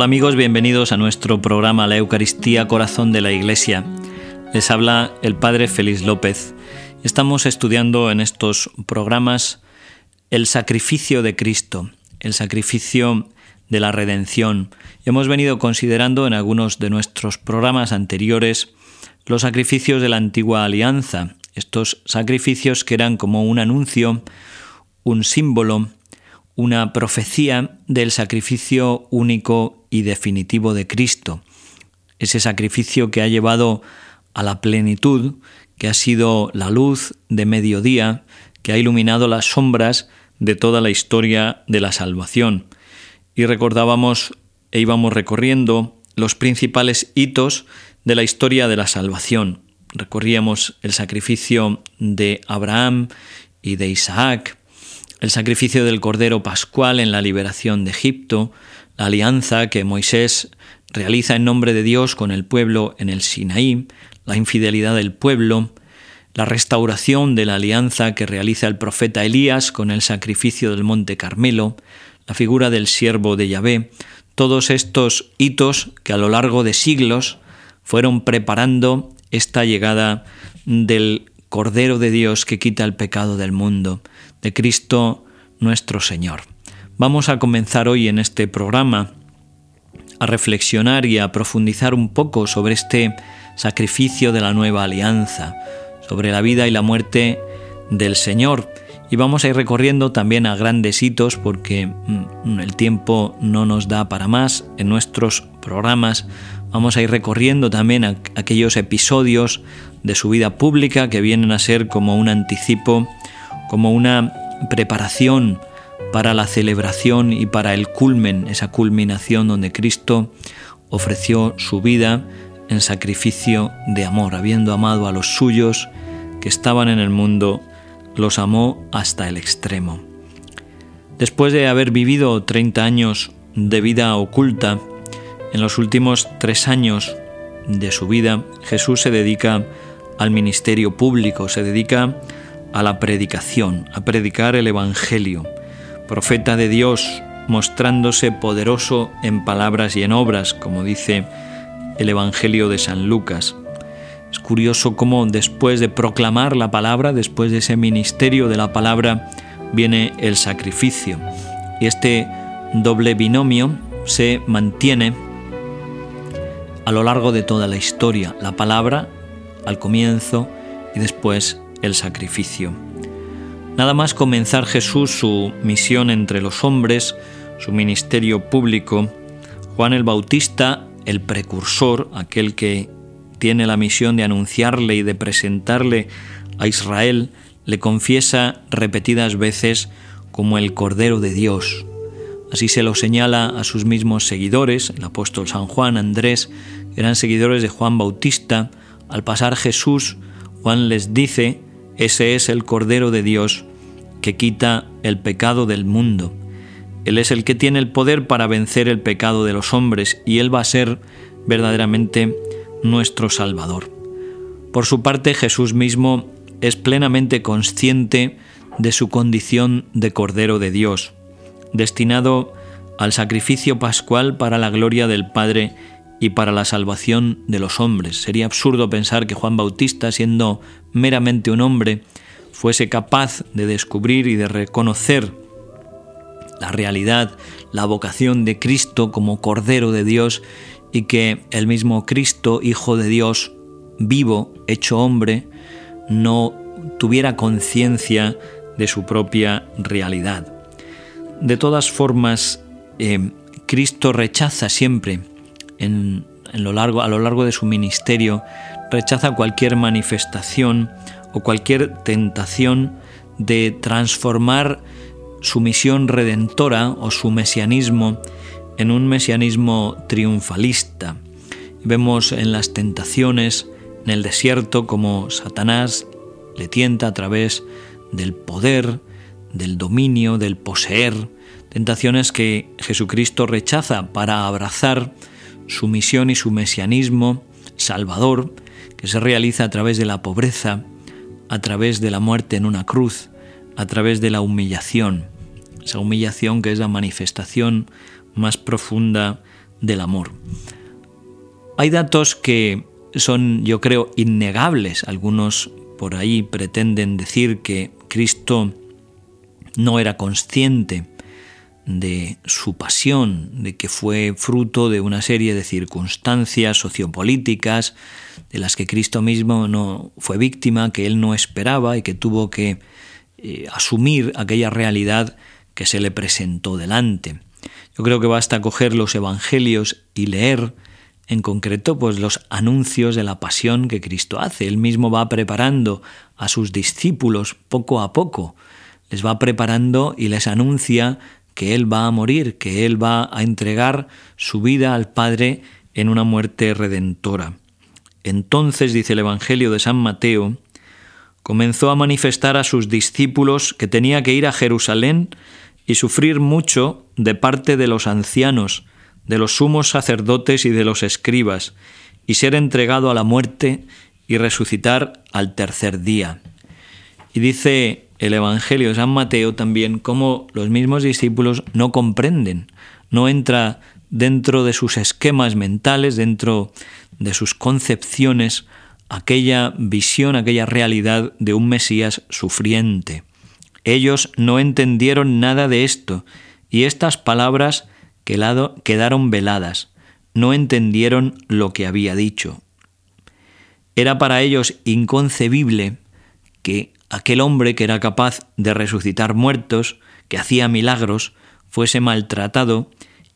Hola amigos, bienvenidos a nuestro programa La Eucaristía Corazón de la Iglesia. Les habla el Padre Félix López. Estamos estudiando en estos programas el sacrificio de Cristo, el sacrificio de la redención. Hemos venido considerando en algunos de nuestros programas anteriores los sacrificios de la antigua alianza, estos sacrificios que eran como un anuncio, un símbolo, una profecía del sacrificio único y definitivo de Cristo, ese sacrificio que ha llevado a la plenitud, que ha sido la luz de mediodía, que ha iluminado las sombras de toda la historia de la salvación. Y recordábamos e íbamos recorriendo los principales hitos de la historia de la salvación. Recorríamos el sacrificio de Abraham y de Isaac, el sacrificio del Cordero Pascual en la liberación de Egipto, la alianza que Moisés realiza en nombre de Dios con el pueblo en el Sinaí, la infidelidad del pueblo, la restauración de la alianza que realiza el profeta Elías con el sacrificio del monte Carmelo, la figura del siervo de Yahvé, todos estos hitos que a lo largo de siglos fueron preparando esta llegada del Cordero de Dios que quita el pecado del mundo, de Cristo nuestro Señor. Vamos a comenzar hoy en este programa a reflexionar y a profundizar un poco sobre este sacrificio de la nueva alianza, sobre la vida y la muerte del Señor. Y vamos a ir recorriendo también a grandes hitos porque mm, el tiempo no nos da para más en nuestros programas. Vamos a ir recorriendo también aquellos episodios de su vida pública que vienen a ser como un anticipo, como una preparación para la celebración y para el culmen, esa culminación donde Cristo ofreció su vida en sacrificio de amor, habiendo amado a los suyos que estaban en el mundo, los amó hasta el extremo. Después de haber vivido 30 años de vida oculta, en los últimos tres años de su vida, Jesús se dedica al ministerio público, se dedica a la predicación, a predicar el Evangelio, profeta de Dios, mostrándose poderoso en palabras y en obras, como dice el Evangelio de San Lucas. Es curioso cómo después de proclamar la palabra, después de ese ministerio de la palabra, viene el sacrificio. Y este doble binomio se mantiene a lo largo de toda la historia. La palabra al comienzo y después el sacrificio. Nada más comenzar Jesús su misión entre los hombres, su ministerio público, Juan el Bautista, el precursor, aquel que tiene la misión de anunciarle y de presentarle a Israel, le confiesa repetidas veces como el Cordero de Dios. Así se lo señala a sus mismos seguidores, el apóstol San Juan, Andrés, eran seguidores de Juan Bautista. Al pasar Jesús, Juan les dice ese es el Cordero de Dios que quita el pecado del mundo. Él es el que tiene el poder para vencer el pecado de los hombres y Él va a ser verdaderamente nuestro Salvador. Por su parte, Jesús mismo es plenamente consciente de su condición de Cordero de Dios, destinado al sacrificio pascual para la gloria del Padre y para la salvación de los hombres. Sería absurdo pensar que Juan Bautista, siendo meramente un hombre, fuese capaz de descubrir y de reconocer la realidad, la vocación de Cristo como Cordero de Dios y que el mismo Cristo, Hijo de Dios, vivo, hecho hombre, no tuviera conciencia de su propia realidad. De todas formas, eh, Cristo rechaza siempre en, lo largo, a lo largo de su ministerio, rechaza cualquier manifestación o cualquier tentación de transformar su misión redentora o su mesianismo en un mesianismo triunfalista. Vemos en las tentaciones en el desierto como Satanás le tienta a través del poder, del dominio, del poseer, tentaciones que Jesucristo rechaza para abrazar su misión y su mesianismo salvador, que se realiza a través de la pobreza, a través de la muerte en una cruz, a través de la humillación, esa humillación que es la manifestación más profunda del amor. Hay datos que son, yo creo, innegables. Algunos por ahí pretenden decir que Cristo no era consciente de su pasión, de que fue fruto de una serie de circunstancias sociopolíticas de las que Cristo mismo no fue víctima, que él no esperaba y que tuvo que eh, asumir aquella realidad que se le presentó delante. Yo creo que basta coger los evangelios y leer en concreto pues los anuncios de la pasión que Cristo hace. Él mismo va preparando a sus discípulos poco a poco, les va preparando y les anuncia que Él va a morir, que Él va a entregar su vida al Padre en una muerte redentora. Entonces, dice el Evangelio de San Mateo, comenzó a manifestar a sus discípulos que tenía que ir a Jerusalén y sufrir mucho de parte de los ancianos, de los sumos sacerdotes y de los escribas, y ser entregado a la muerte y resucitar al tercer día. Y dice el Evangelio de San Mateo también cómo los mismos discípulos no comprenden, no entra dentro de sus esquemas mentales, dentro de sus concepciones, aquella visión, aquella realidad de un Mesías sufriente. Ellos no entendieron nada de esto, y estas palabras quedaron veladas, no entendieron lo que había dicho. Era para ellos inconcebible que aquel hombre que era capaz de resucitar muertos, que hacía milagros, fuese maltratado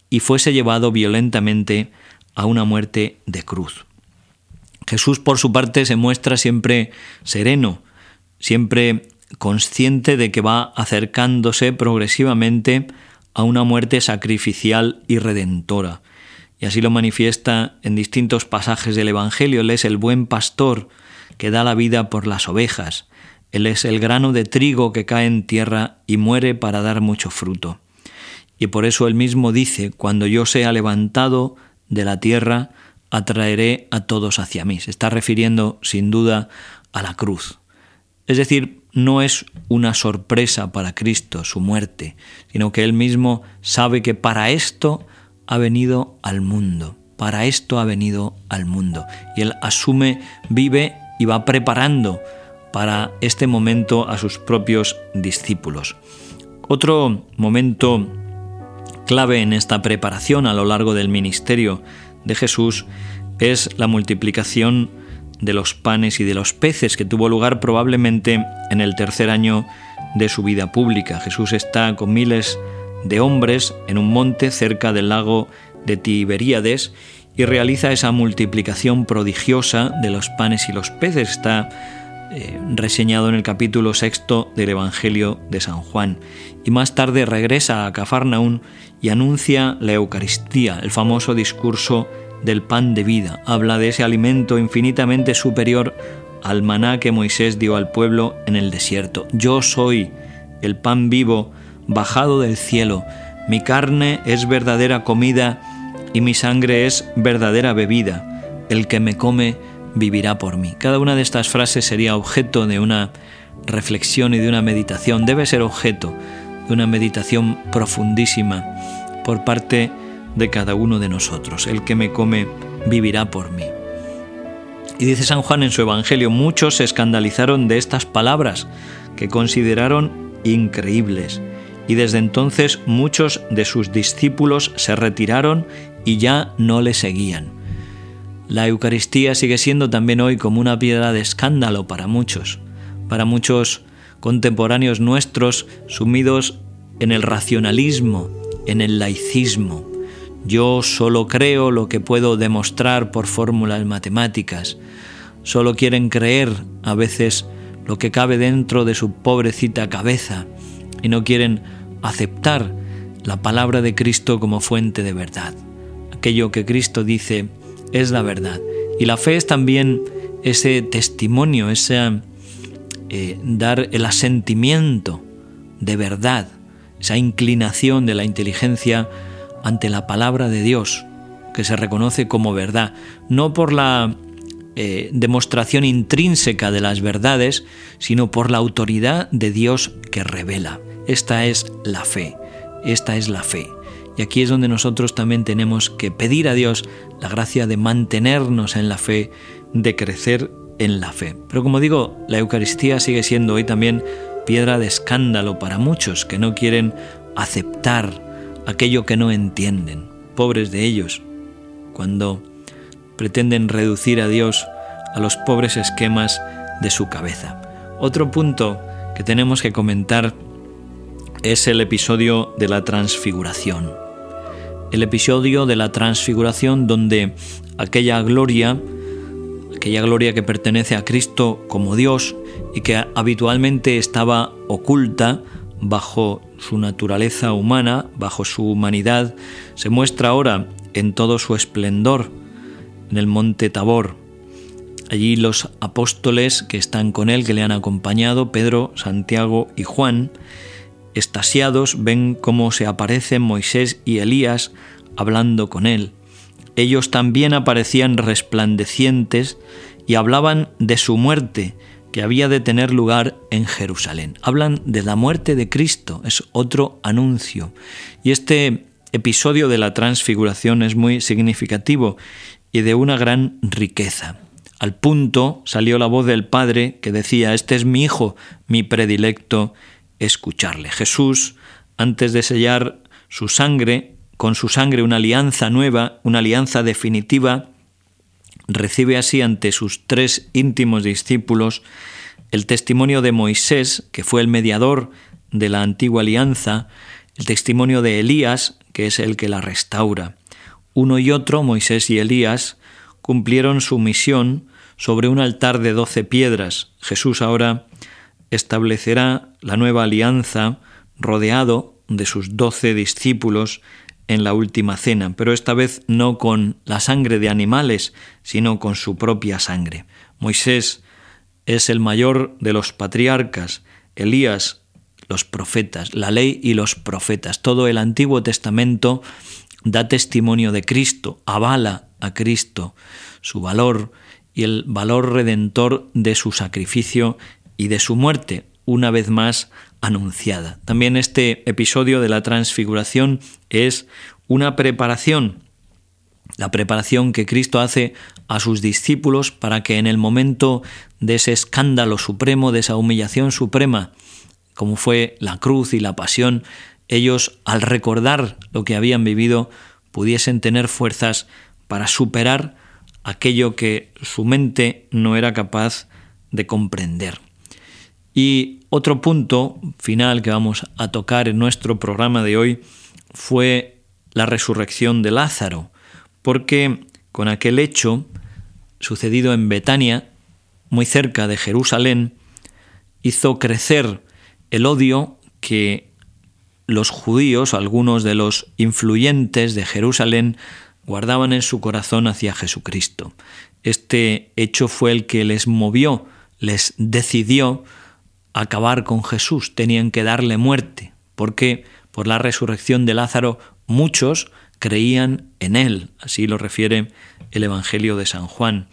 y fuese llevado violentamente a una muerte de cruz. Jesús, por su parte, se muestra siempre sereno, siempre consciente de que va acercándose progresivamente a una muerte sacrificial y redentora. Y así lo manifiesta en distintos pasajes del Evangelio. Él es el buen pastor que da la vida por las ovejas. Él es el grano de trigo que cae en tierra y muere para dar mucho fruto. Y por eso él mismo dice, cuando yo sea levantado de la tierra, atraeré a todos hacia mí. Se está refiriendo sin duda a la cruz. Es decir, no es una sorpresa para Cristo su muerte, sino que él mismo sabe que para esto ha venido al mundo, para esto ha venido al mundo. Y él asume, vive y va preparando para este momento a sus propios discípulos. Otro momento clave en esta preparación a lo largo del ministerio de Jesús es la multiplicación de los panes y de los peces que tuvo lugar probablemente en el tercer año de su vida pública. Jesús está con miles de hombres en un monte cerca del lago de Tiberíades y realiza esa multiplicación prodigiosa de los panes y los peces. Está eh, reseñado en el capítulo sexto del Evangelio de San Juan. Y más tarde regresa a Cafarnaún y anuncia la Eucaristía, el famoso discurso del pan de vida. Habla de ese alimento infinitamente superior al maná que Moisés dio al pueblo en el desierto. Yo soy el pan vivo bajado del cielo. Mi carne es verdadera comida y mi sangre es verdadera bebida. El que me come vivirá por mí. Cada una de estas frases sería objeto de una reflexión y de una meditación, debe ser objeto de una meditación profundísima por parte de cada uno de nosotros. El que me come vivirá por mí. Y dice San Juan en su Evangelio, muchos se escandalizaron de estas palabras que consideraron increíbles. Y desde entonces muchos de sus discípulos se retiraron y ya no le seguían. La Eucaristía sigue siendo también hoy como una piedra de escándalo para muchos, para muchos contemporáneos nuestros sumidos en el racionalismo, en el laicismo. Yo solo creo lo que puedo demostrar por fórmulas matemáticas. Solo quieren creer a veces lo que cabe dentro de su pobrecita cabeza y no quieren aceptar la palabra de Cristo como fuente de verdad. Aquello que Cristo dice es la verdad. Y la fe es también ese testimonio, ese eh, dar el asentimiento de verdad, esa inclinación de la inteligencia ante la palabra de Dios, que se reconoce como verdad, no por la eh, demostración intrínseca de las verdades, sino por la autoridad de Dios que revela. Esta es la fe, esta es la fe. Y aquí es donde nosotros también tenemos que pedir a Dios la gracia de mantenernos en la fe, de crecer en la fe. Pero como digo, la Eucaristía sigue siendo hoy también piedra de escándalo para muchos que no quieren aceptar aquello que no entienden. Pobres de ellos, cuando pretenden reducir a Dios a los pobres esquemas de su cabeza. Otro punto que tenemos que comentar es el episodio de la transfiguración. El episodio de la transfiguración donde aquella gloria, aquella gloria que pertenece a Cristo como Dios y que habitualmente estaba oculta bajo su naturaleza humana, bajo su humanidad, se muestra ahora en todo su esplendor en el monte Tabor. Allí los apóstoles que están con él, que le han acompañado, Pedro, Santiago y Juan, estasiados, ven cómo se aparecen Moisés y Elías hablando con él. Ellos también aparecían resplandecientes y hablaban de su muerte, que había de tener lugar en Jerusalén. Hablan de la muerte de Cristo, es otro anuncio. Y este episodio de la transfiguración es muy significativo y de una gran riqueza. Al punto salió la voz del Padre que decía, Este es mi Hijo, mi predilecto, escucharle. Jesús, antes de sellar su sangre, con su sangre una alianza nueva, una alianza definitiva, recibe así ante sus tres íntimos discípulos el testimonio de Moisés, que fue el mediador de la antigua alianza, el testimonio de Elías, que es el que la restaura. Uno y otro, Moisés y Elías, cumplieron su misión sobre un altar de doce piedras. Jesús ahora establecerá la nueva alianza rodeado de sus doce discípulos en la última cena, pero esta vez no con la sangre de animales, sino con su propia sangre. Moisés es el mayor de los patriarcas, Elías los profetas, la ley y los profetas. Todo el Antiguo Testamento da testimonio de Cristo, avala a Cristo, su valor y el valor redentor de su sacrificio y de su muerte, una vez más anunciada. También este episodio de la transfiguración es una preparación, la preparación que Cristo hace a sus discípulos para que en el momento de ese escándalo supremo, de esa humillación suprema, como fue la cruz y la pasión, ellos al recordar lo que habían vivido pudiesen tener fuerzas para superar aquello que su mente no era capaz de comprender. Y otro punto final que vamos a tocar en nuestro programa de hoy fue la resurrección de Lázaro, porque con aquel hecho sucedido en Betania, muy cerca de Jerusalén, hizo crecer el odio que los judíos, algunos de los influyentes de Jerusalén, guardaban en su corazón hacia Jesucristo. Este hecho fue el que les movió, les decidió acabar con Jesús, tenían que darle muerte, porque por la resurrección de Lázaro muchos creían en él, así lo refiere el Evangelio de San Juan.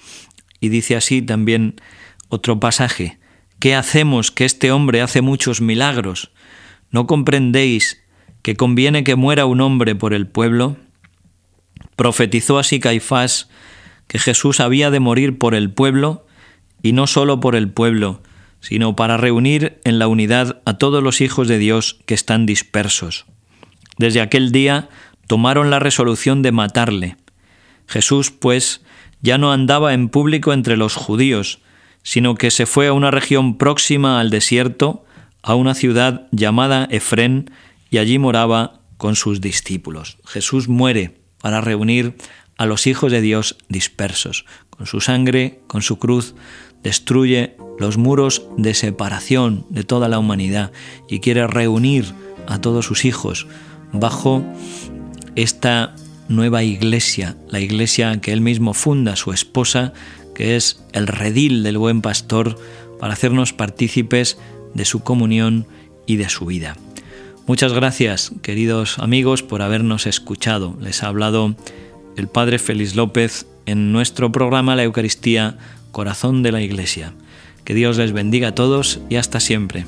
Y dice así también otro pasaje, ¿Qué hacemos que este hombre hace muchos milagros? ¿No comprendéis que conviene que muera un hombre por el pueblo? Profetizó así Caifás que Jesús había de morir por el pueblo, y no solo por el pueblo, sino para reunir en la unidad a todos los hijos de Dios que están dispersos. Desde aquel día tomaron la resolución de matarle. Jesús, pues, ya no andaba en público entre los judíos, sino que se fue a una región próxima al desierto, a una ciudad llamada Efrén, y allí moraba con sus discípulos. Jesús muere para reunir a los hijos de Dios dispersos. Con su sangre, con su cruz, destruye los muros de separación de toda la humanidad y quiere reunir a todos sus hijos bajo esta nueva iglesia, la iglesia que él mismo funda, su esposa, que es el redil del buen pastor, para hacernos partícipes de su comunión y de su vida. Muchas gracias, queridos amigos, por habernos escuchado. Les ha hablado el Padre Félix López en nuestro programa La Eucaristía, Corazón de la Iglesia. Que Dios les bendiga a todos y hasta siempre.